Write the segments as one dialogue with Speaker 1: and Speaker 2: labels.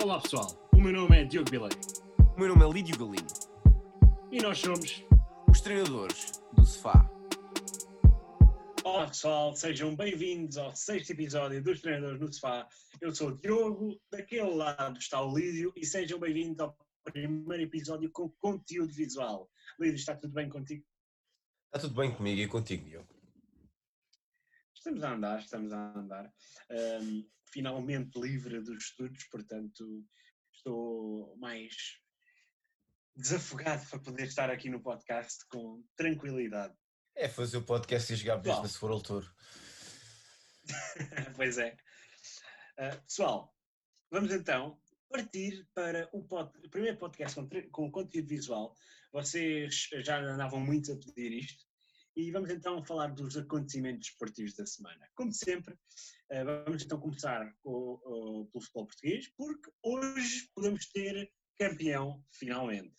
Speaker 1: Olá pessoal, o meu nome é Diogo Bilei
Speaker 2: O meu nome é Lídio Galino,
Speaker 1: e nós somos.
Speaker 2: os treinadores do Sofá.
Speaker 1: Olá pessoal, sejam bem-vindos ao sexto episódio dos Treinadores no Sofá. Eu sou o Diogo, daquele lado está o Lídio e sejam bem-vindos ao primeiro episódio com conteúdo visual. Lídio, está tudo bem contigo?
Speaker 2: Está tudo bem comigo e contigo, Diogo?
Speaker 1: Estamos a andar, estamos a andar. Ahm, finalmente livre dos estudos, portanto estou mais desafogado para poder estar aqui no podcast com tranquilidade.
Speaker 2: É fazer o podcast e jogar. Business for All Tour.
Speaker 1: pois é. Ah, pessoal, vamos então partir para o, pod- o primeiro podcast com, com conteúdo visual. Vocês já andavam muito a pedir isto. E vamos então falar dos acontecimentos esportivos da semana. Como sempre, ah, vamos então começar com- o- pelo futebol português, porque hoje podemos ter campeão finalmente.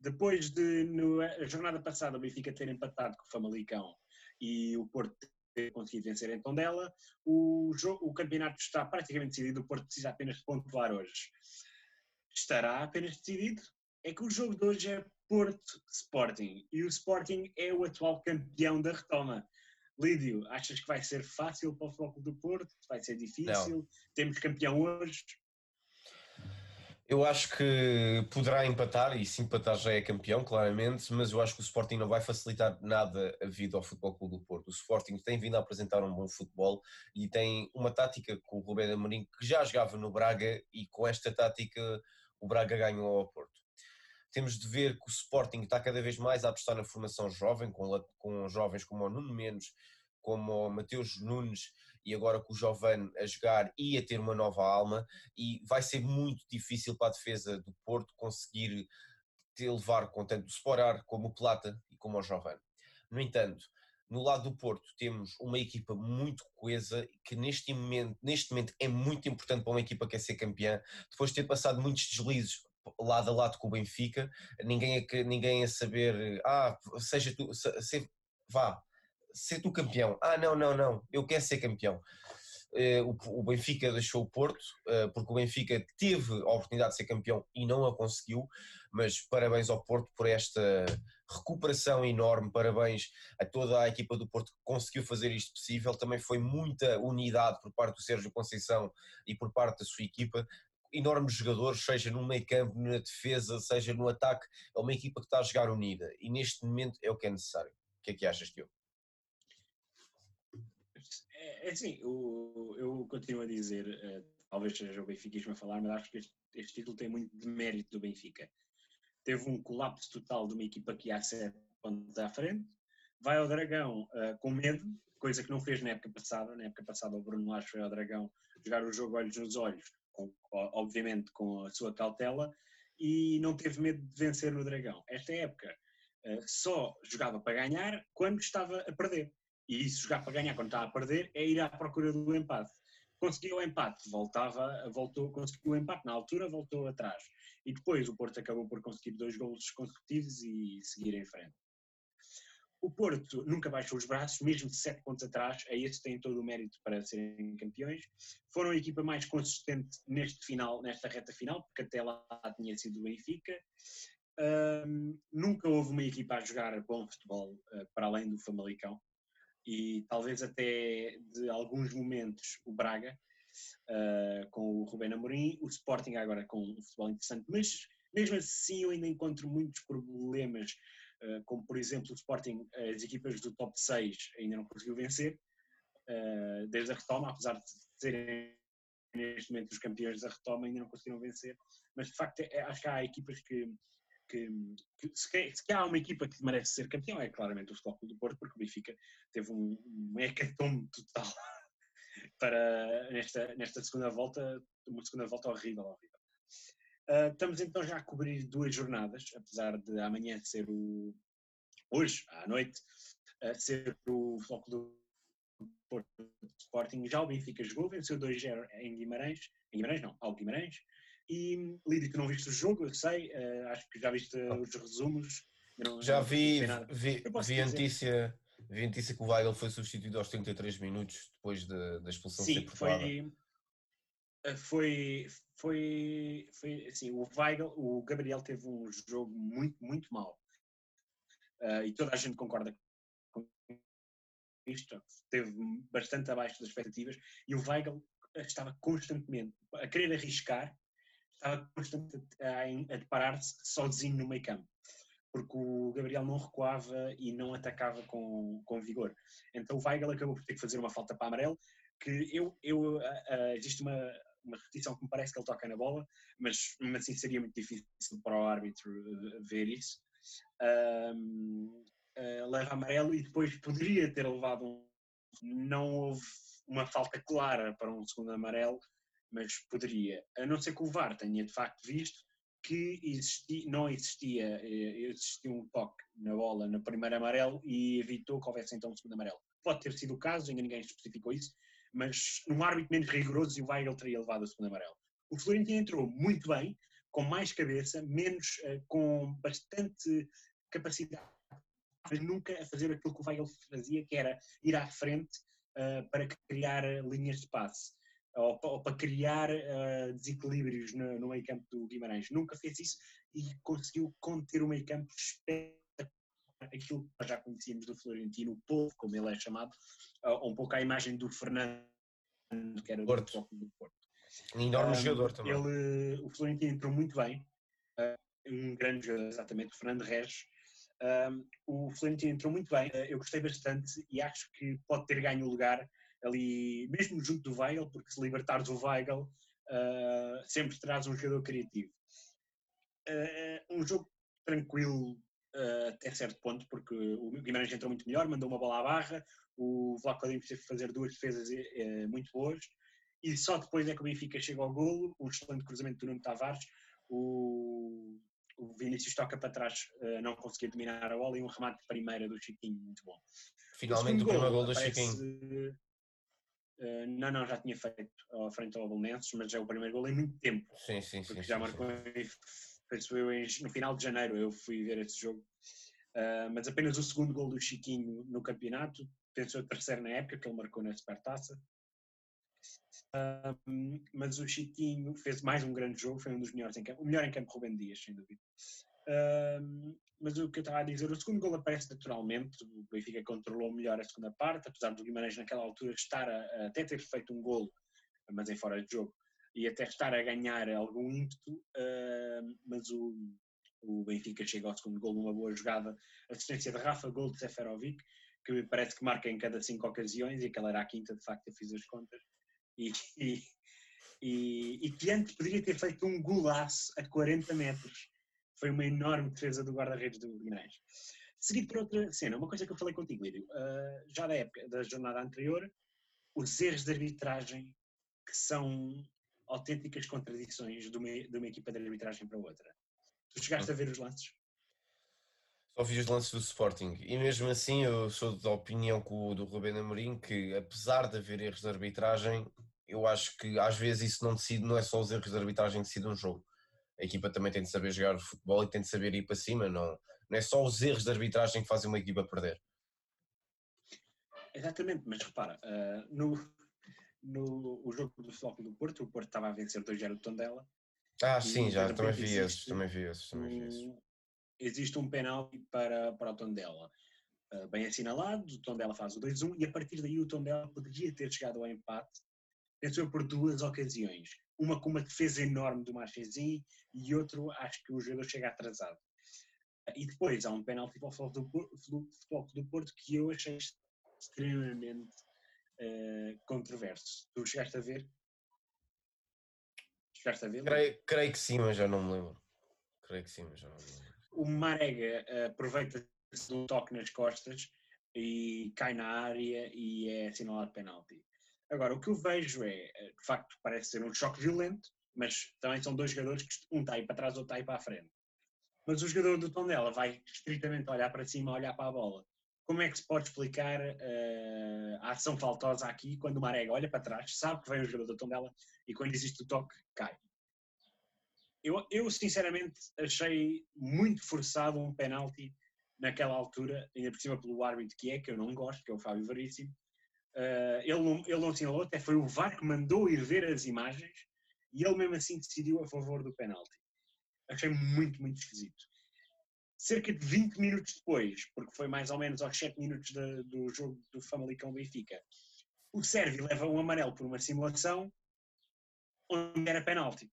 Speaker 1: Depois de, no- a jornada passada, o Benfica ter empatado com o Famalicão e o Porto ter conseguido vencer em Tondela, o, o campeonato está praticamente decidido, o Porto precisa apenas de pontuar hoje. Estará apenas decidido? É que o jogo de hoje é Porto Sporting e o Sporting é o atual campeão da retoma. Lídio, achas que vai ser fácil para o Futebol Clube do Porto? Vai ser difícil? Temos campeão hoje?
Speaker 2: Eu acho que poderá empatar, e se empatar já é campeão, claramente, mas eu acho que o Sporting não vai facilitar nada a vida ao Futebol Clube do Porto. O Sporting tem vindo a apresentar um bom futebol e tem uma tática com o Rubén Amorim que já jogava no Braga e com esta tática o Braga ganhou ao Porto. Temos de ver que o Sporting está cada vez mais a apostar na formação jovem, com, com jovens como o Nuno Menos, como o Mateus Nunes e agora com o Giovane a jogar e a ter uma nova alma e vai ser muito difícil para a defesa do Porto conseguir te levar com tanto o Sporar como o Plata e como o Giovane. No entanto, no lado do Porto temos uma equipa muito coesa que neste momento, neste momento é muito importante para uma equipa que quer ser campeã, depois de ter passado muitos deslizes lado a lado com o Benfica, ninguém a, ninguém a saber, ah, seja tu, se, vá, ser tu campeão. Ah, não, não, não, eu quero ser campeão. Eh, o, o Benfica deixou o Porto, eh, porque o Benfica teve a oportunidade de ser campeão e não a conseguiu, mas parabéns ao Porto por esta recuperação enorme, parabéns a toda a equipa do Porto que conseguiu fazer isto possível, também foi muita unidade por parte do Sérgio Conceição e por parte da sua equipa, enormes jogadores, seja no meio campo, na defesa, seja no ataque, é uma equipa que está a jogar unida e neste momento é o que é necessário. O que é que achas, Diogo?
Speaker 1: É, é assim, o- eu continuo a dizer, eh, talvez seja o benfiquismo a falar, mas acho que este, este título tem muito de mérito do Benfica. Teve um colapso total de uma equipa que ia sete pontos à frente, vai ao Dragão eh, com medo, coisa que não fez na época passada. Na época passada o Bruno Lage foi ao Dragão jogar o jogo olhos nos olhos, com- obviamente com a sua cautela, e não teve medo de vencer no Dragão. Esta época eh, só jogava para ganhar quando estava a perder. E isso, jogar para ganhar quando está a perder, é ir à procura do empate. Conseguiu o empate, voltava, voltou, conseguiu o empate na altura, voltou atrás. E depois o Porto acabou por conseguir dois golos consecutivos e seguir em frente. O Porto nunca baixou os braços, mesmo de sete pontos atrás, a esse tem todo o mérito para serem campeões. Foram a equipa mais consistente neste final, nesta reta final, porque até lá tinha sido o Benfica. Ahm, nunca houve uma equipa a jogar bom futebol ah, para além do Famalicão e talvez até de alguns momentos o Braga ah, com o Rubén Amorim, o Sporting agora com um futebol interessante, mas mesmo assim eu ainda encontro muitos problemas, como por exemplo o Sporting, as equipas do top 6 ainda não conseguiu vencer, ah, desde a retoma, apesar de serem neste momento os campeões da retoma, ainda não conseguiram vencer, mas de facto é- acho que há equipas que que, que se, se há uma equipa que merece ser campeão é claramente o Futebol do Porto, porque o Benfica teve um, um hecatombe total para nesta, nesta segunda volta, uma segunda volta horrível, horrível. Ah, estamos então já a cobrir duas jornadas, apesar de amanhã ser o hoje, à noite, ah, ser o Clube do Porto Sporting. Já o Benfica jogou, venceu 2-0 em Guimarães, em Guimarães não, ao Guimarães, e Lídio, tu não viste o jogo, eu sei, eh, acho que já viste os resumos. não-
Speaker 2: Já
Speaker 1: não
Speaker 2: vi, vi, vi a notícia, vi a notícia que o Weigl foi substituído aos 33 minutos depois da, da expulsão ser
Speaker 1: Sim,
Speaker 2: perdoada.
Speaker 1: foi, foi, foi, foi assim, o Weigl, o Gabriel teve um jogo muito, muito mau. Uh, e toda a gente concorda com isto, esteve bastante abaixo das expectativas, e o Weigl estava constantemente a querer arriscar, estava constantemente a, deparar-se sozinho no meio campo, porque o Gabriel não recuava e não atacava com, com vigor. Então o Weigl acabou por ter que fazer uma falta para amarelo, que eu, eu uh, existe uma, uma repetição que me parece que ele toca na bola, mas, mas assim seria muito difícil para o árbitro ver isso. Uh, leva amarelo e depois poderia ter levado um. Não houve uma falta clara para um segundo amarelo, mas poderia. A não ser que o VAR tenha de facto visto que existia, não existia, eh, existia um toque na bola no primeiro amarelo e evitou que houvesse então um segundo amarelo. Pode ter sido o caso, ainda ninguém especificou isso, mas num árbitro menos rigoroso, o Weigl teria levado o segundo amarelo. O Florentino entrou muito bem, com mais cabeça, menos, uh, com bastante capacidade, mas nunca a fazer aquilo que o Weigl fazia, que era ir à frente uh, para criar linhas de passe. Ou, ou para criar uh, desequilíbrios no, no meio campo do Guimarães. Nunca fez isso e conseguiu conter o meio campo aquilo que já conhecíamos do Florentino, o povo, como ele é chamado, um pouco à imagem do Fernando, que era
Speaker 2: Porto.
Speaker 1: do Porto.
Speaker 2: Um enorme um, jogador também.
Speaker 1: Ele, o Florentino entrou muito bem, um grande jogador, exatamente, o Fernando Regis. Um, o Florentino entrou muito bem, eu gostei bastante e acho que pode ter ganho o lugar ali, mesmo junto do Weigl, porque se libertar do Weigl uh, sempre traz um jogador criativo. Uh, um jogo tranquilo, uh, até certo ponto, porque o Guimarães entrou muito melhor, mandou uma bola à barra, o Vlaco Dimos teve que fazer duas defesas uh, muito boas, e só depois é que o Benfica chega ao golo, um excelente cruzamento do Nuno Tavares, o, o Vinícius toca para trás, uh, não conseguia dominar a bola, e um remate de primeira do Chiquinho, muito bom.
Speaker 2: Finalmente o, o primeiro gol do Chiquinho.
Speaker 1: Uh, não, não, já tinha feito à frente ao Bolonenses, mas já é o primeiro gol em muito tempo.
Speaker 2: Sim, sim,
Speaker 1: porque
Speaker 2: sim.
Speaker 1: já
Speaker 2: sim,
Speaker 1: marcou
Speaker 2: sim
Speaker 1: penso eu, no final de janeiro eu fui ver esse jogo, uh, mas apenas o segundo gol do Chiquinho no campeonato, penso eu terceiro na época, que ele marcou na Supertaça. Uh, mas o Chiquinho fez mais um grande jogo, foi um dos melhores em campo, o melhor em campo Rubem Dias, sem dúvida. Uh, mas o que eu estava a dizer, o segundo gol aparece naturalmente, o Benfica controlou melhor a segunda parte, apesar do Guimarães naquela altura estar a, a até ter feito um golo, mas em fora de jogo, e até estar a ganhar algum ímpeto, uh, mas o, o Benfica chega ao segundo gol numa boa jogada, assistência de Rafa, gol de Seferovic, que parece que marca em cada cinco ocasiões, e aquela era a quinta, de facto, eu fiz as contas, e, e, e, e que antes poderia ter feito um golaço a 40 metros. Foi uma enorme defesa do guarda-redes do Guimarães. Seguido por outra cena, uma coisa que eu falei contigo, Lírio, uh, já da época, da jornada anterior, os erros de arbitragem que são autênticas contradições de uma, de uma equipa de arbitragem para outra. Tu chegaste a ver os lances?
Speaker 2: Só vi os lances do Sporting e mesmo assim eu sou da opinião com o do Rubén Amorim que apesar de haver erros de arbitragem, eu acho que às vezes isso não decide, não é só os erros de arbitragem que decidem um jogo. A equipa também tem de saber jogar futebol e tem de saber ir para cima, não, não é só os erros de arbitragem que fazem uma equipa perder.
Speaker 1: Exatamente, mas repara, uh, no, no o jogo do Flóculo do Porto, o Porto estava a vencer 2-0 o Tondela.
Speaker 2: Ah, sim, já, também vi esses, também vi esses, também vi esses.
Speaker 1: Existe um penalti para, para o Tondela. Uh, bem assinalado, o Tondela faz o 2-1 e a partir daí o Tondela poderia ter chegado ao empate, pensou por duas ocasiões. Uma com uma defesa enorme do Marchesin e outro, acho que o jogador chega atrasado. Uh, e depois há um penalti para o Futebol do Porto que eu achei extremamente uh, controverso. Tu chegaste a ver? Chegaste a ver?
Speaker 2: Creio, creio, que sim, mas já não me lembro. Creio que sim, mas já não me lembro.
Speaker 1: O Marega uh, aproveita-se um toque nas costas e cai na área e é assinalado penalti. Agora, o que eu vejo é, eh, de facto, parece ser um choque violento, mas também são dois jogadores que um está aí para trás, outro está aí para a frente. Mas o jogador do Tondela vai estritamente olhar para cima, olhar para a bola como é que se pode explicar uh, a ação faltosa aqui quando o Marega olha para trás, sabe que vem o jogador da Tondela e quando existe o toque, cai? Eu, eu sinceramente achei muito forçado um penalti naquela altura, ainda por cima pelo árbitro que é, que eu não gosto, que é o Fábio Veríssimo. Uh, ele, não, ele não até foi o VAR que mandou ir ver as imagens E ele mesmo assim decidiu a favor do penalti. Achei muito, muito esquisito. Cerca de 20 minutos depois, porque foi mais ou menos aos 7 minutos de, do jogo do Famalicão Benfica, o Sérvio leva um amarelo por uma simulação onde era penalti.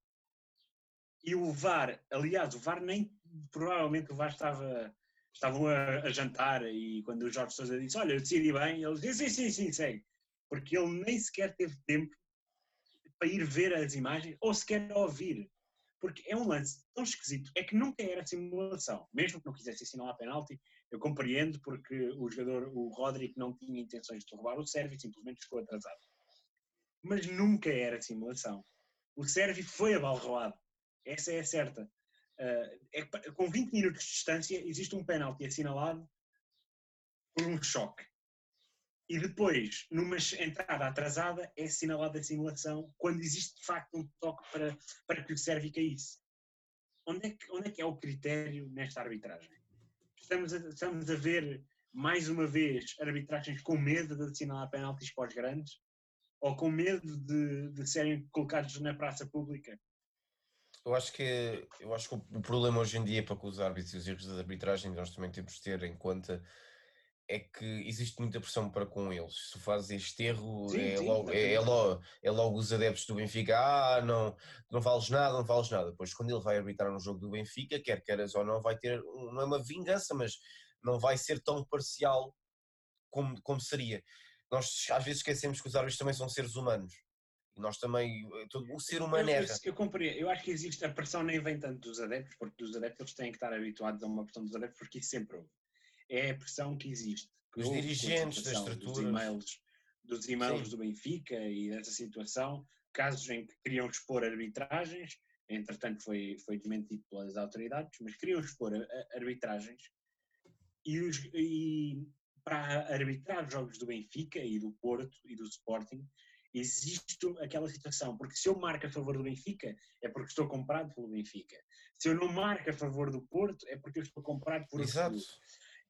Speaker 1: E o VAR, aliás, o VAR nem, provavelmente o VAR estava, estavam a, a jantar e quando o Jorge Sousa disse, olha, eu decidi bem, ele disse, sim, sim, sim, segue. Porque ele nem sequer teve tempo para ir ver as imagens ou sequer ouvir. Porque é um lance tão esquisito, é que nunca era simulação. Mesmo que não quisesse assinalar a penalti, eu compreendo porque o jogador, o Rodrigo, não tinha intenções de roubar o Sérvio, simplesmente ficou atrasado. Mas nunca era simulação. O Sérvio foi abalroado. Essa é certa. Uh, é, com 20 minutos de distância, existe um penalti assinalado por um choque. E depois, numa entrada atrasada, é assinalada a simulação quando existe de facto um toque para, para que o Sérvio caísse. Onde é, que, onde é que é o critério nesta arbitragem? Estamos a, estamos a ver, mais uma vez, arbitragens com medo de assinalar penaltis para os grandes? Ou com medo de, de serem colocados na praça pública
Speaker 2: eu acho que eu acho que o problema hoje em dia para com os árbitros e os erros da arbitragem nós também temos de ter em conta é que existe muita pressão para com eles. Se faz este erro, sim, é, sim, logo, é, é, logo, é logo os adeptos do Benfica, ah, não, não vales nada, não vales nada. Depois, quando ele vai arbitrar um jogo do Benfica, quer queiras ou não, vai ter, não é uma vingança, mas não vai ser tão parcial como, como seria. Nós às vezes esquecemos que os árbitros também são seres humanos. Nós também, eh, todo, o ser humano
Speaker 1: eu, erra. Eu, compreendo, eu acho que existe, a pressão nem vem tanto dos adeptos, porque dos adeptos eles têm que estar habituados a uma pressão dos adeptos, porque isso sempre houve. É a pressão que existe.
Speaker 2: Que os dirigentes das estruturas. Dos
Speaker 1: e-mails, dos e-mails do Benfica e dessa situação, casos em que queriam expor arbitragens, entretanto foi, foi desmentido pelas autoridades, mas queriam expor arbitragens e, os, e para arbitrar jogos do Benfica e do Porto e do Sporting, existe aquela situação, porque se eu marco a favor do Benfica, é porque estou comprado pelo Benfica. Se eu não marco a favor do Porto, é porque eu estou comprado por
Speaker 2: Exato.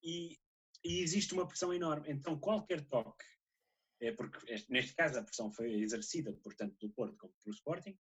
Speaker 1: E, e existe uma pressão enorme. Então, qualquer toque, é porque neste caso a pressão foi exercida, portanto, do Porto como pelo Sporting,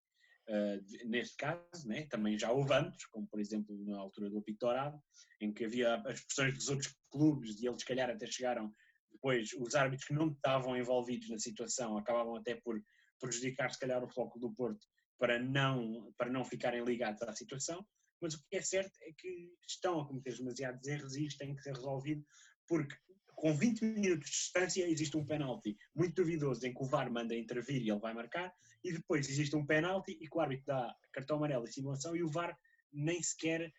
Speaker 1: uh, neste caso, né, também já houve antes, como por exemplo na altura do Pitorado, em que havia as pressões dos outros clubes e eles, se calhar, até chegaram depois os árbitros que não estavam envolvidos na situação acabavam até por prejudicar se calhar o foco do Porto para não, para não ficarem ligados à situação, mas o que é certo é que estão a cometer demasiados erros e isto tem que ser resolvido porque com 20 minutos de distância existe um penalti muito duvidoso em que o VAR manda intervir e ele vai marcar e depois existe um penalti e que o árbitro dá cartão amarelo e simulação e o VAR nem sequer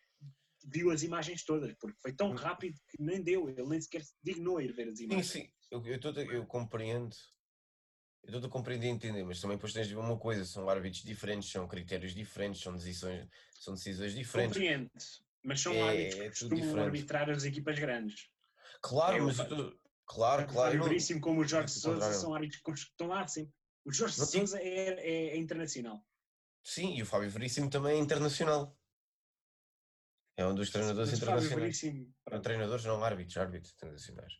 Speaker 1: viu as imagens todas, porque foi tão hum. rápido que nem deu, ele nem sequer se dignou a ir ver as imagens.
Speaker 2: Sim, sim, eu, eu, eu compreendo, eu estou a compreender e entender, mas também depois tens de ver uma coisa, são árbitros diferentes, são critérios diferentes, são decisões, são decisões diferentes.
Speaker 1: Compreendo, mas são é, árbitros que é costumam arbitrar as equipas grandes.
Speaker 2: Claro, é, mas eu tô, claro, claro.
Speaker 1: O Veríssimo como o Jorge Sousa são árbitros que estão lá sempre. O Jorge Sousa é, é, é internacional.
Speaker 2: Sim, e o Fábio Veríssimo também é internacional. É um dos treinadores internacionais. Não treinadores, não árbitros, árbitros internacionais.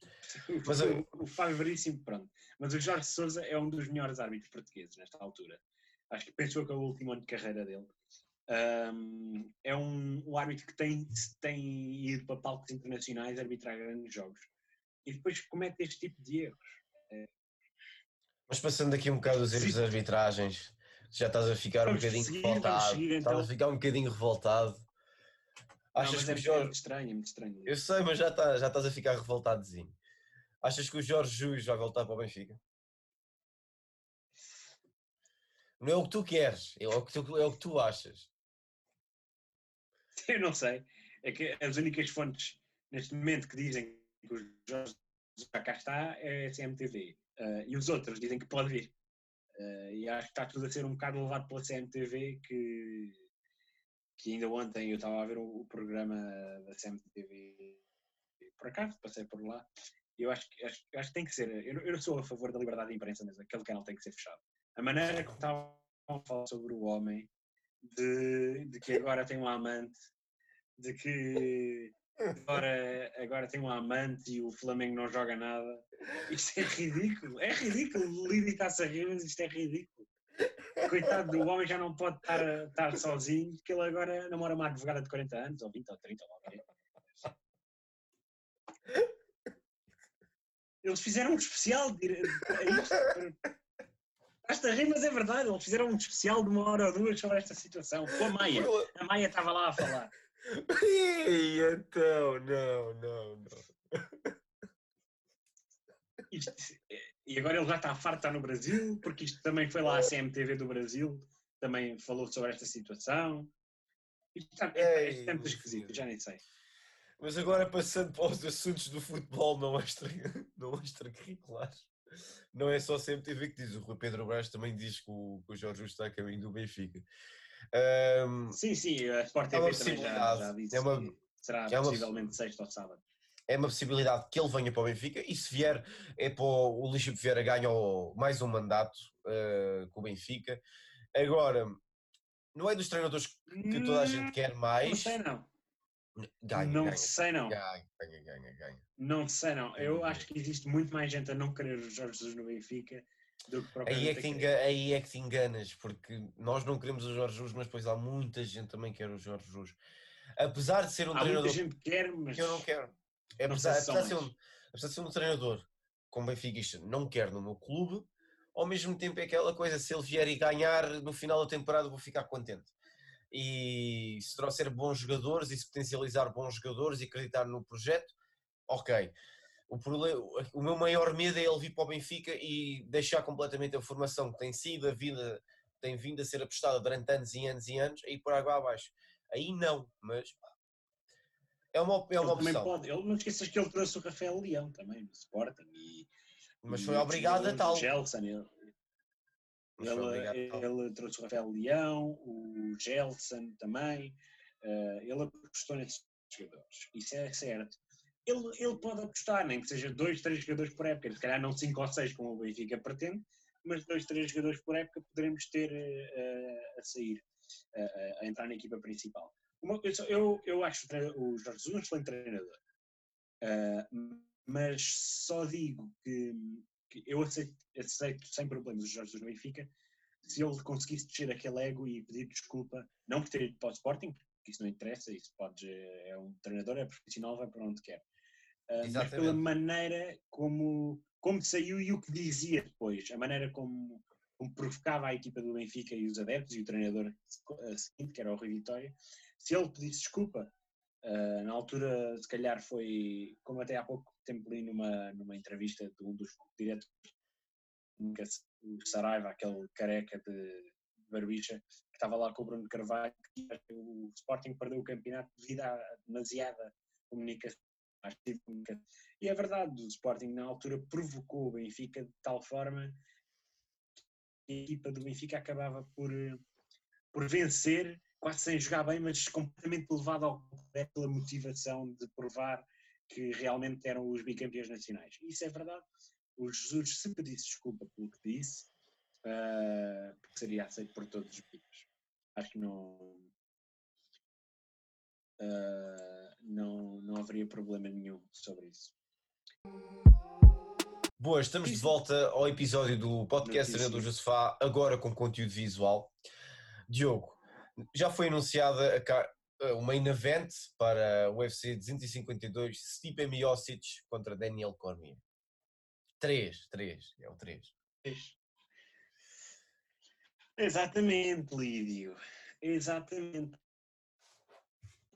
Speaker 1: Mas o, o Fábio Veríssimo, pronto. Mas o Jorge Souza é um dos melhores árbitros portugueses nesta altura. Acho que pensou que é o último ano de carreira dele. Um, é um, um, árbitro que tem, tem ido para palcos internacionais arbitrar grandes jogos. E depois comete este tipo de erros. É...
Speaker 2: Mas passando aqui um bocado os erros de arbitragens, já estás a ficar vamos um bocadinho seguir, revoltado. Seguir, então. Estás a ficar um bocadinho revoltado
Speaker 1: Achas não, que é, o Jorge... é muito estranho, é muito estranho.
Speaker 2: Eu sei, mas já, tá, já estás a ficar revoltadozinho. Achas que o Jorge Jus vai voltar para o Benfica? Não é o que tu queres, é o que tu, é o que tu achas.
Speaker 1: Eu não sei. É que as únicas fontes neste momento que dizem que o Jorge já cá está é a CMTV. Uh, e os outros dizem que pode vir. Uh, e acho que está tudo a ser um bocado levado pela CMTV que que ainda ontem eu estava a ver o, o programa da CMTV por acaso, passei por lá. Eu acho, acho, acho que tem que ser. Eu, eu sou a favor da liberdade de imprensa, mas aquele canal tem que ser fechado. A maneira como estavam a falar sobre o homem, de, de que agora tem um amante, de que agora, agora tem um amante e o Flamengo não joga nada. Isto é ridículo, é ridículo. Lídio está-se a rir, mas isto é ridículo. Coitado do homem já não pode estar, estar sozinho, porque ele agora namora uma advogada de 40 anos, ou 20 ou 30, ou quê. Eles fizeram um especial de, Estás a rir, mas é verdade, eles fizeram um especial de uma hora ou duas sobre esta situação, com a Maia. A Maia estava lá a falar.
Speaker 2: E então, não, não, não.
Speaker 1: Isto, e agora ele já está farto estar no Brasil, porque isto também foi lá a CMTV do Brasil, também falou sobre esta situação. Isto está, é, é, muito esquisito, já nem sei.
Speaker 2: Mas agora passando para os assuntos do futebol não, extra, não extracurriculares. Não é só CMTV que diz, o Rui Pedro Brás também diz que o, que o Jorge está a caminho do Benfica.
Speaker 1: Um, sim, sim, a Sport TV é também já, já disse é uma, que será é possivelmente uma, sexta ou sábado.
Speaker 2: É uma possibilidade que ele venha para o Benfica e se vier, é para o, o Lixo Vieira ganha mais um mandato uh, com o Benfica. Agora, não é dos treinadores que toda a gente hum, quer mais. Não
Speaker 1: sei não.
Speaker 2: Ganha,
Speaker 1: não
Speaker 2: ganha,
Speaker 1: sei não.
Speaker 2: Ganha, ganha, ganha, ganha.
Speaker 1: Não sei não. Eu acho que existe muito mais gente a não querer o Jorge Jesus no Benfica do que
Speaker 2: aí é que, engana, aí é que te enganas, porque nós não queremos o Jorge Jesus, mas depois há muita gente também que quer o Jorge Jesus. Apesar de ser um
Speaker 1: há
Speaker 2: treinador.
Speaker 1: Muita gente quer, mas.
Speaker 2: Que eu não quero. É, apesar, apesar, de ser um, apesar de ser um treinador como benfiquista, não quero no meu clube, ao mesmo tempo é aquela coisa, se ele vier e ganhar no final da temporada, vou ficar contente e se trouxer bons jogadores e se potencializar bons jogadores e acreditar no projeto, ok. O, problema, o meu maior medo é ele vir para o Benfica e deixar completamente a formação que tem sido, a vida tem vindo a ser apostada durante anos e anos e anos, aí por água abaixo. Aí não, mas é uma, é uma opção.
Speaker 1: Pode, ele, não esqueças que ele trouxe o Rafael Leão também, no Sporting. E,
Speaker 2: mas foi obrigado a tal.
Speaker 1: Gelson, ele, ele, ele, trouxe o Rafael Leão, o Gelson também, uh, ele apostou nesses jogadores, isso é certo. Ele, ele pode apostar, nem que seja dois, três jogadores por época, se calhar não cinco ou seis como o Benfica pretende, mas dois, três jogadores por época poderemos ter uh, a sair, uh, a entrar na equipa principal. Eu, eu, eu acho o Jorge Jesus um excelente treinador, mas só digo que que eu aceito, aceito sem problemas o Jorge Jesus no Benfica, se ele conseguisse descer aquele ego e pedir desculpa, não por ter ido para o Sporting, porque isso não interessa, isso pode, é um treinador, é profissional, vai para onde quer. Uh, mas pela maneira como, como saiu e o que dizia depois, a maneira como, como provocava a equipa do Benfica e os adeptos e o treinador seguinte, que era o Rui Vitória, se ele pedisse desculpa, uh, na altura se calhar foi, como até há pouco tempo li numa, numa entrevista de um dos diretores, o Saraiva, aquele careca de Barbicha, que estava lá com o Bruno Carvalho, que o Sporting perdeu o campeonato devido à demasiada comunicação. E é verdade, o Sporting na altura provocou o Benfica de tal forma que a equipa do Benfica acabava por, por vencer, quase sem jogar bem, mas completamente levado ao pela motivação de provar que realmente eram os bicampeões nacionais. Isso é verdade. O Jesus se pedisse desculpa pelo que disse, uh, seria aceito por todos os bicos. Acho que não, uh, não, não haveria problema nenhum sobre isso.
Speaker 2: Boa, estamos de volta ao episódio do podcast do Josefá, agora com conteúdo visual. Diogo, já foi anunciada a, o main event para o UFC 252, Stipe Miocic contra Daniel Cormier. 3, 3, é o 3.
Speaker 1: Exatamente, Lídio. Exatamente.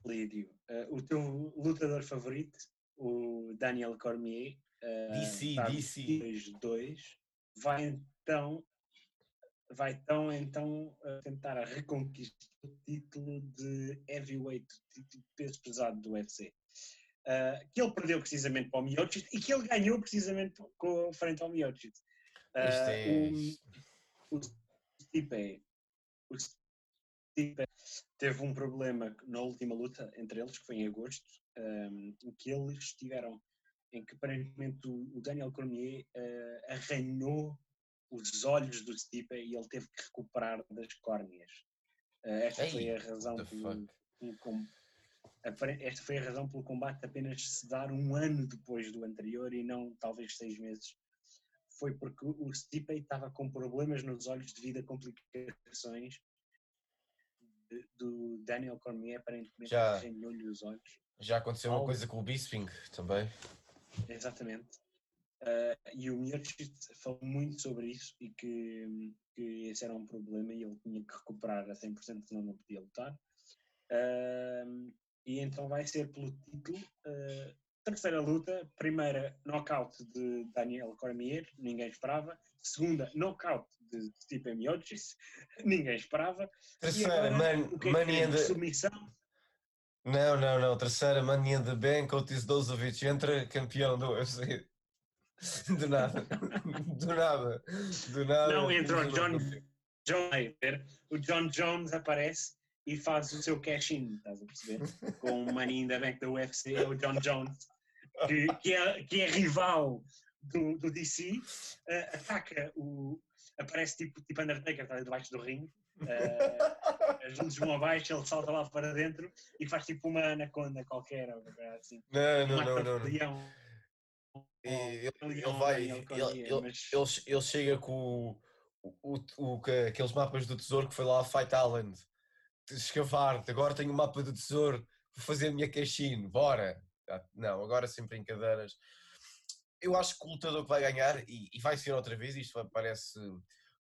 Speaker 1: Lídio. Uh, o teu lutador favorito, o Daniel Cormier, uh,
Speaker 2: DC, DC.
Speaker 1: 2 vai então vai então, então tentar reconquistar o título de heavyweight, título de peso pesado do UFC. Uh, ah, que ele perdeu precisamente para o Miocic e que ele ganhou precisamente com, frente ao Miocic. Uh, é... O, o Stipe, o Stipe teve um problema na última luta entre eles, que foi em agosto, um, em que eles tiveram, em que aparentemente o, o Daniel Cormier uh, arranhou os olhos do Stipe e ele teve que recuperar das córneas. Uh, esta Ei, foi a razão pelo, pelo, esta foi a razão pelo combate apenas se dar um ano depois do anterior e não talvez seis meses foi porque o Stipe estava com problemas nos olhos devido a complicações de, do Daniel Cormier, aparentemente
Speaker 2: Já.
Speaker 1: os olhos.
Speaker 2: Já aconteceu uma coisa com o Bisping também.
Speaker 1: Exatamente. Uh, e o Miocic falou muito sobre isso e que, que esse era um problema e ele tinha que recuperar a 100% senão não podia lutar. Uh, e então vai ser pelo título. uh, terceira luta, primeira knockout de Daniel Cormier, ninguém esperava. Segunda, knockout de Stipe Miocic, ninguém esperava.
Speaker 2: Terceira,
Speaker 1: agora,
Speaker 2: Man,
Speaker 1: é
Speaker 2: Money in
Speaker 1: temos?
Speaker 2: the...
Speaker 1: Submissão.
Speaker 2: Não, não, não. Terceira, Money in the Bank, Otis Dozovic entra campeão do UFC. Do nada. Do nada. Do nada.
Speaker 1: Não, entra o John. John Hader, o John Jones aparece e faz o seu cash-in, estás a perceber? Com o in the bank da UFC, é o John Jones, que, que, é, que é rival do, do DC, eh, ataca o. aparece tipo, tipo Undertaker, está ali debaixo do ringue, eh, as luzes vão abaixo, ele salta lá para dentro e faz tipo uma anaconda qualquer, ou assim.
Speaker 2: Não, não, não, não. não. Ele, ele vai. Ele, ele, ele, chega com o, o, o, que- aqueles mapas do tesouro que foi lá a Fight Island. Escavar agora tenho o mapa do tesouro, vou fazer a minha caixinha, bora! Ah, Não, agora sem brincadeiras. Eu acho que o lutador que vai ganhar, e, e vai ser outra vez, isto parece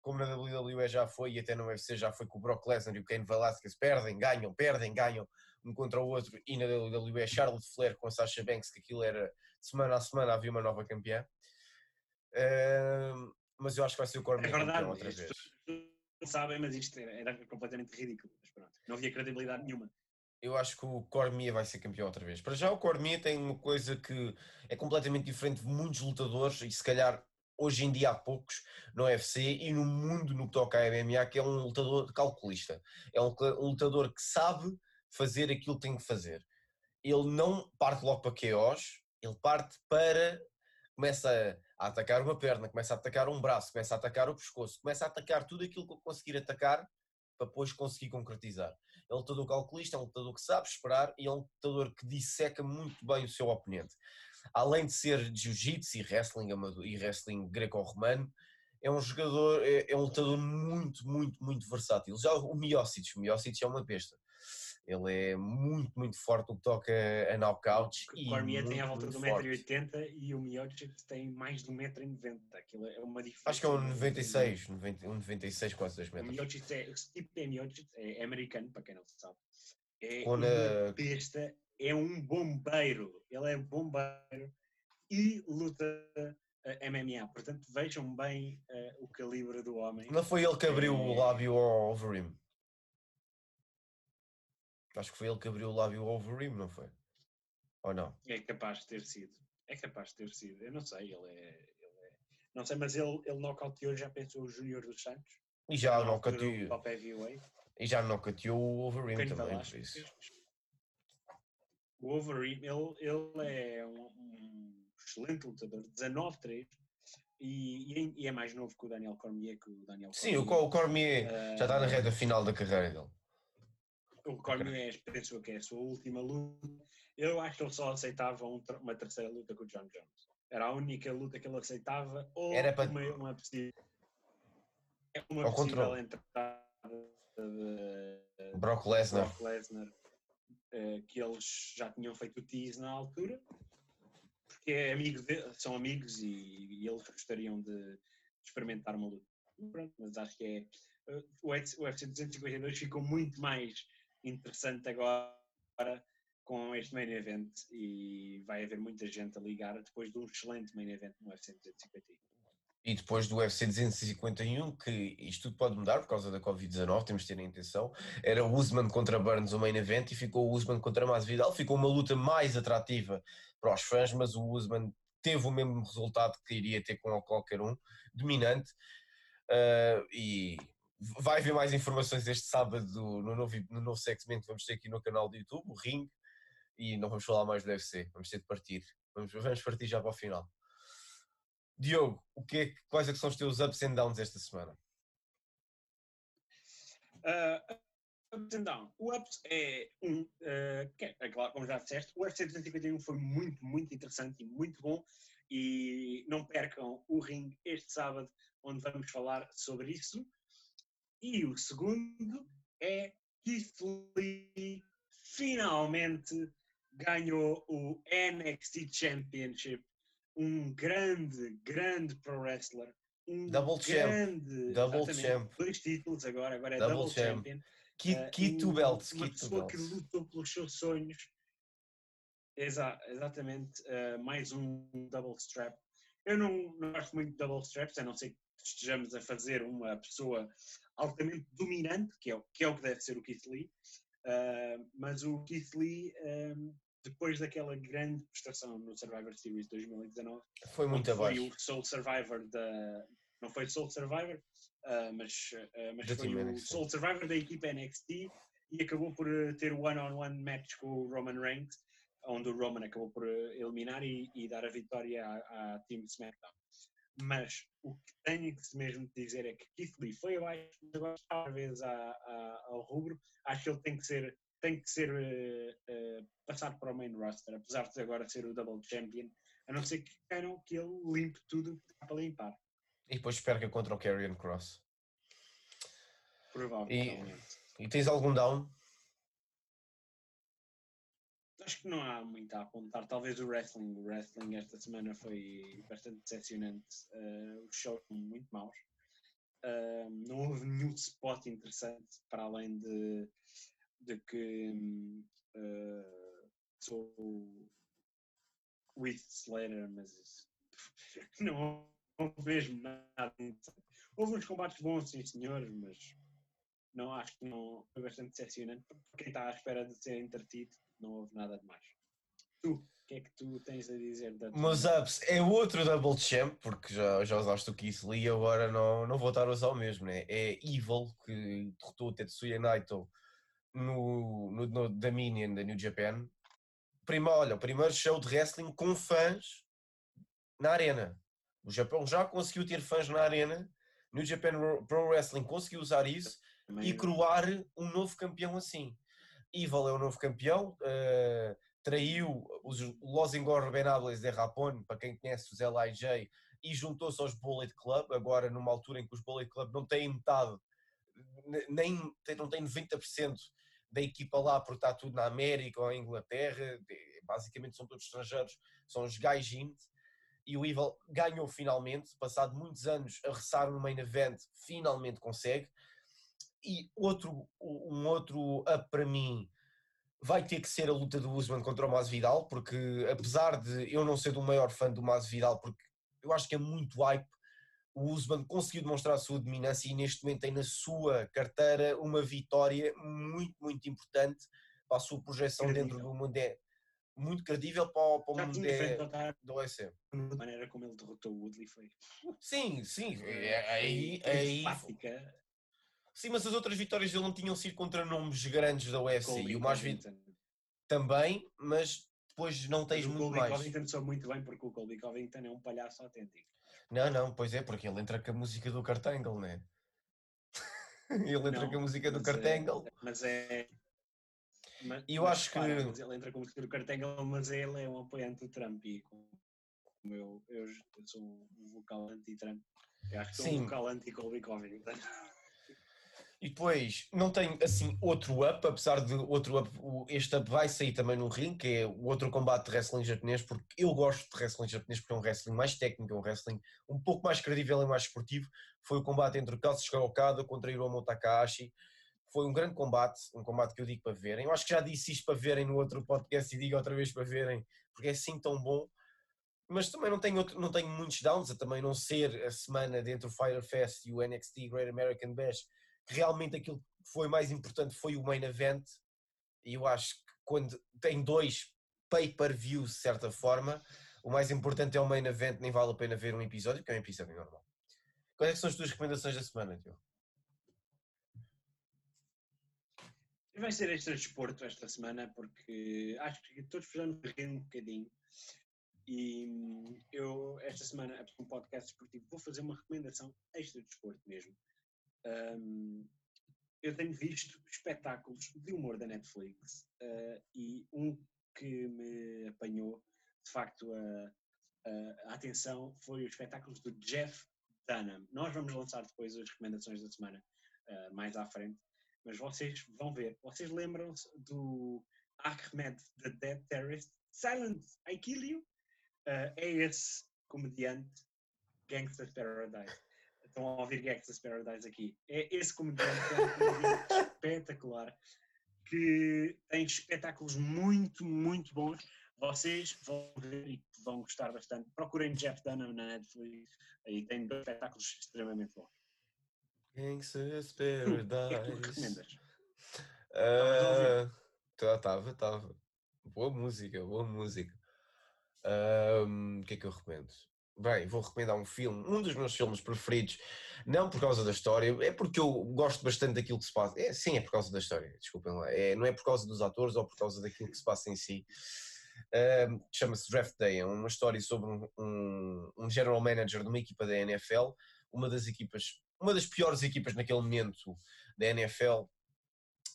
Speaker 2: como na WWE já foi e até no UFC já foi com o Brock Lesnar e o Kane Velasquez, perdem, ganham, perdem, ganham um contra o outro, e na WWE Charlotte Flair com a Sasha Banks, que aquilo era semana a semana havia uma nova campeã. Ahm, mas eu acho que vai ser o Cormier
Speaker 1: É verdade,
Speaker 2: outra vez.
Speaker 1: não sabem, mas isto era, completamente ridículo. Não havia credibilidade nenhuma.
Speaker 2: Eu acho que o Cormier vai ser campeão outra vez. Para já o Cormier tem uma coisa que é completamente diferente de muitos lutadores e se calhar hoje em dia há poucos no UFC e no mundo no que toca a MMA que é um lutador calculista. É um, um lutador que sabe fazer aquilo que tem que fazer. Ele não parte logo para KOs, ele parte para começa a, atacar uma perna, começa a atacar um braço, começa a atacar o pescoço, começa a atacar tudo aquilo que conseguir atacar para depois conseguir concretizar. É um lutador calculista, é um lutador que sabe esperar e é um lutador que disseca muito bem o seu oponente. Além de ser jiu-jitsu e wrestling, amado- e wrestling greco-romano, é um jogador, é, é um lutador muito, muito, muito versátil. Já o Miocic, o Miocic é uma besta. Ele é muito, muito forte no que toca a knockouts.
Speaker 1: O Cormier tem à volta de
Speaker 2: forte.
Speaker 1: 1,80m e o Miocic tem mais de 1,90m. Aquilo é uma diferença.
Speaker 2: Acho que é um 96, 90, um 96, quase 2
Speaker 1: O
Speaker 2: metros.
Speaker 1: Miocic é, o tipo é Miocic, é americano, para quem não sabe. É
Speaker 2: Com
Speaker 1: uma besta, é um bombeiro. Ele é bombeiro e luta eh, MMA. Portanto, vejam bem eh, o calibre do homem.
Speaker 2: Não foi ele que abriu o
Speaker 1: É.
Speaker 2: lábio ao Overeem? Acho que foi ele que abriu o lábio ao Overeem, não foi? Ou não?
Speaker 1: É capaz de ter sido. É capaz de ter sido. Eu não sei, ele é. ele é- Não sei, mas ele, ele nocauteou, já pensou o Júnior dos Santos?
Speaker 2: E já nocauteou, e já nocauteou o Overeem também, por isso.
Speaker 1: O Overeem, ele, ele é um, um excelente lutador, 19-3, e, e é- mais novo que o Daniel Cormier, que o Daniel
Speaker 2: Sim, o,
Speaker 1: Cormier.
Speaker 2: Co- o Cormier já está na reta final da carreira dele.
Speaker 1: O Cormier penso que é a sua última luta. Eu acho que ele só aceitava um uma terceira luta com o John Jones. Era a única luta que ele aceitava, ou
Speaker 2: Era para-
Speaker 1: uma, uma possível, uma possível entrada de
Speaker 2: Brock Lesnar.
Speaker 1: Brock Lesnar, eh, que eles já tinham feito o tease na altura, porque é amigo de- são amigos e, e eles gostariam de experimentar uma luta. Pronto, mas acho que é. eh, o UFC 252 ficou muito mais interessante agora com este main event e vai haver muita gente a ligar depois de um excelente main event no UFC 251.
Speaker 2: E depois do UFC 251, que isto tudo pode mudar por causa da Covid-19, temos de ter a intenção, era Usman contra Burns o main event e ficou o Usman contra Masvidal. Ficou uma luta mais atrativa para os fãs, mas o Usman teve o mesmo resultado que iria ter com qualquer um, dominante. Ah, e vai haver mais informações este sábado no novo, no novo segmento que vamos ter aqui no canal do YouTube, o Ring, e não vamos falar mais do UFC, vamos ter de partir. Vamos, vamos partir já para o final. Diogo, o que é, quais é que são os teus ups and downs esta semana?
Speaker 1: Uh, ups and down. O Ups é um. uh, que é, é claro, como já disseste, o UFC 251 foi muito, muito interessante e muito bom. E não percam o ring este sábado, onde vamos falar sobre isso. E o segundo é Keith Lee finalmente ganhou o NXT Championship. Um grande, grande pro wrestler. Um
Speaker 2: Double
Speaker 1: grande,
Speaker 2: champ. Double champ.
Speaker 1: Dois títulos agora, agora é
Speaker 2: Double
Speaker 1: double,
Speaker 2: champ.
Speaker 1: champion.
Speaker 2: Key,
Speaker 1: Uh,
Speaker 2: key two
Speaker 1: um-
Speaker 2: belts.
Speaker 1: Uma
Speaker 2: two
Speaker 1: pessoa que
Speaker 2: belts.
Speaker 1: lutou pelos seus sonhos. Exa exatamente. uh, mais um double strap. Eu não, não gosto muito de double straps, a não ser que estejamos a fazer uma pessoa altamente dominante, que é, o- que é o que deve ser o Keith Lee. Uh, mas o Keith Lee, um, depois daquela grande prestação no Survivor Series 2019,
Speaker 2: Foi muito
Speaker 1: foi o Soul Survivor da. Não foi Soul Survivor, ah, mas, ah, mas foi o
Speaker 2: NXT.
Speaker 1: Soul Survivor da equipa NXT e acabou por ah, ter o one-on-one match com o Roman Reigns, onde o Roman acabou por ah, eliminar e, e dar a vitória à, à Team SmackDown. Mas o que tenho que mesmo dizer é que Keith Lee foi abaixo, mas agora está outra vez à- à- ao rubro. Acho que ele tem que ser, tem que ser ah, ah, passado para o main roster, apesar de agora ser o double champion a não ser que queiram que ele limpe tudo o que está para limpar.
Speaker 2: E depois perca contra o Karrion Cross.
Speaker 1: Provavelmente.
Speaker 2: E tens algum down?
Speaker 1: Acho que não há muito a apontar. Talvez o wrestling. O wrestling esta semana foi bastante decepcionante. Eh, os shows foram muito maus. Eh, não houve nenhum spot interessante para além de, de que eh, sou with Slater, mas não houve mesmo nada interessante. Houve uns combates bons, sim senhores, mas não acho que não foi bastante decepcionante. Para quem está à espera de ser entretido, não houve nada de mais. Tu, o que é que tu tens a dizer da tua-
Speaker 2: Meus ups é outro double champ, porque já, já usaste o Lee e agora não, não vou estar a usar o mesmo, né? É Evil, que derrotou o Tetsuya Naito no, no, no Dominion da New Japan. Prima, olha, o primeiro show de wrestling com fãs na arena. O Japão já conseguiu ter fãs na arena. New Japan Ro- Pro Wrestling conseguiu usar isso
Speaker 1: Também-
Speaker 2: e coroar um novo campeão assim. Evil é o novo campeão, eh, traiu os Los Ingobernables de Rapón, para quem conhece os LIJ, e juntou-se aos Bullet Club, agora numa altura em que os Bullet Club não têm metade, ne- nem não têm 90% da equipa lá, porque está tudo na América ou em Inglaterra, basicamente são todos estrangeiros, são os gaijins, e o Evil ganhou finalmente, passado muitos anos a ressar no main event, finalmente consegue, e outro, um outro up para mim vai ter que ser a luta do Usman contra o Masvidal, porque apesar de eu não ser do maior fã do Masvidal, porque eu acho que é muito hype, o Usman conseguiu demonstrar a sua dominância e neste momento tem na sua carteira uma vitória muito, muito importante para a sua projeção dentro do mundo é muito credível para o, para o mundo é, do OSM.
Speaker 1: a maneira como ele derrotou o Woodley foi.
Speaker 2: Sim, sim, é- aí, aí,
Speaker 1: enfática.
Speaker 2: Sim, mas as outras vitórias dele não tinham sido contra nomes grandes da UFC
Speaker 1: Colby
Speaker 2: e o Masvidal
Speaker 1: Covington.
Speaker 2: também, mas depois não tens
Speaker 1: o
Speaker 2: muito
Speaker 1: Colby
Speaker 2: mais.
Speaker 1: Covington soube muito bem porque o Colby Covington é um palhaço autêntico.
Speaker 2: Não, não, pois é, porque ele entra com a música do Cartangle, né? ele entra
Speaker 1: Não,
Speaker 2: com a música do
Speaker 1: mas é-
Speaker 2: Cartangle.
Speaker 1: Mas é. Mas,
Speaker 2: E eu
Speaker 1: mas
Speaker 2: acho que-
Speaker 1: Ele entra como se o Cartangle, mas ele é um apoiante do Trump e como eu, eu, sou um vocal anti-Trump. Eu acho que sou
Speaker 2: Sim.
Speaker 1: um vocal anti-Colby Covington.
Speaker 2: E depois não tem assim outro up, apesar de outro up, o- este up vai sair também no ring, que é o outro combate de wrestling japonês, porque eu gosto de wrestling japonês porque é um wrestling mais técnico, é um wrestling um pouco mais credível e mais esportivo. Foi o combate entre o Kazuchika Okada contra Hiromu Takahashi. Foi um grande combate, um combate que eu digo para verem. Eu acho que já disse isto para verem no outro podcast e digo outra vez para verem, porque é assim tão bom. Mas também não tenho, outro- não tenho muitos downs, a também não ser a semana dentro do Fire Fest e o NXT Great American Bash realmente aquilo que foi mais importante foi o main event e eu acho que quando tem dois pay-per-views de certa forma o mais importante é o main event nem vale a pena ver um episódio que é um episódio normal quais é são as tuas recomendações da semana, Tio?
Speaker 1: Vai ser extra desporto esta semana porque acho que todos precisamos rir um bocadinho. E hum, eu, esta semana, um podcast esportivo, vou fazer uma recomendação extra desporto mesmo. Hum, eu tenho visto espetáculos de humor da Netflix eh, e um que me apanhou de facto a, a atenção foi os espetáculos do Jeff Dunham. Nós vamos lançar depois as recomendações da semana uh, mais à frente, mas vocês vão ver. Vocês lembram-se do Ahmed, the Dead Terrorist? Silent, I Kill You? Uh, é esse comediante Gangster's Paradise. Estão a ouvir Gangster's Paradise aqui. É esse comediante, é um espetacular que tem espetáculos muito, muito bons. Vocês vão ver e vão gostar bastante. Procurem Jeff Dunham na Netflix e tem dois espetáculos extremamente bons.
Speaker 2: Gangsters Paradise. O que é que tu
Speaker 1: recomendas?
Speaker 2: Estava, uh, estava. Boa música, boa música. O um, que é que eu recomendo? Bem, vou recomendar um filme, um dos meus filmes preferidos, não por causa da história, é porque eu gosto bastante daquilo que se passa. É, sim, é por causa da história, desculpem lá. É, não é por causa dos atores ou por causa daquilo que se passa em si. Chama-se Draft Day, é uma história sobre um, um, um, general manager de uma equipa da NFL, uma das equipas, uma das piores equipas naquele momento da NFL,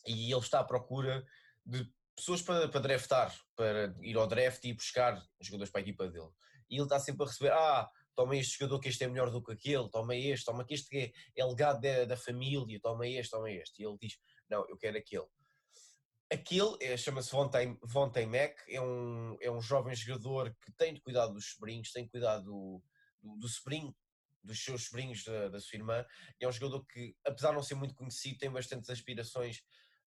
Speaker 2: e ele está à procura de pessoas para, para draftar, para ir ao draft e buscar jogadores para a equipa dele e ele está sempre a receber, ah, toma este jogador que este é melhor do que aquele, toma este, toma que este é, é legado da, da família, toma este, toma este. E ele diz, não, eu quero aquele. Aquele é, chama-se Vontae Mac, é um, é um jovem jogador que tem de cuidar dos sobrinhos, tem de cuidar do, do, do sobrinho, dos seus sobrinhos da, da sua irmã. É um jogador que, apesar de não ser muito conhecido, tem bastantes aspirações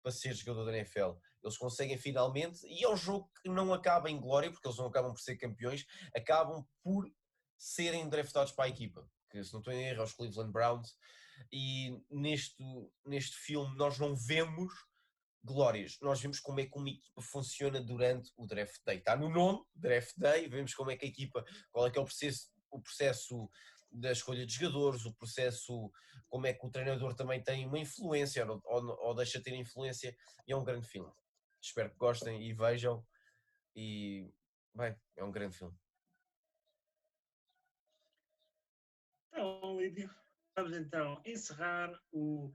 Speaker 2: para ser jogador da NFL. Eles conseguem finalmente, e é um jogo que não acaba em glória, porque eles não acabam por ser campeões, acabam por serem draftados para a equipa, que se não estou em erro, é os Cleveland Browns, e neste, neste filme nós não vemos glórias, nós vemos como é que uma equipa funciona durante o draft day. Está no nome, draft day, vemos como é que a equipa, qual é que é o processo, o processo da escolha de jogadores, o processo, como é que o treinador também tem uma influência ou, ou, ou deixa ter influência, e é um grande filme. Espero que gostem e vejam, e bem, é um grande filme.
Speaker 1: Então, Lídio, vamos então encerrar o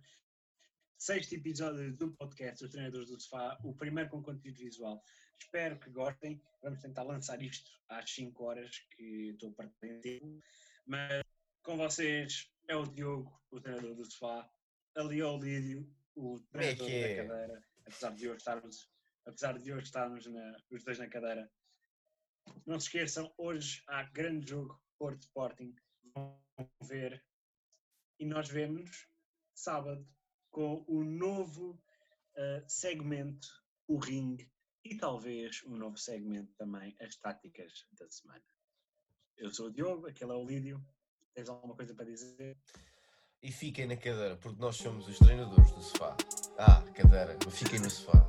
Speaker 1: sexto episódio do podcast Os Treinadores do Sofá, o primeiro com conteúdo visual. Espero que gostem. Vamos tentar lançar isto às 5 horas, que estou para tempo. Mas com vocês é o Diogo, o treinador do sofá, ali é o Lídio, o treinador é é? da cadeira, apesar de hoje estarmos, apesar de hoje estarmos na, os dois na cadeira. Não se esqueçam, hoje há grande jogo Porto Sporting. Vão ver e nós vemos sábado com o novo uh, segmento, o ring, e talvez um novo segmento também, as táticas da semana. Eu sou o Diogo, aquele é o Lídio. Tens alguma coisa para dizer?
Speaker 2: E fiquem na cadeira, porque nós somos os treinadores do sofá. Ah, cadeira, fiquem no sofá.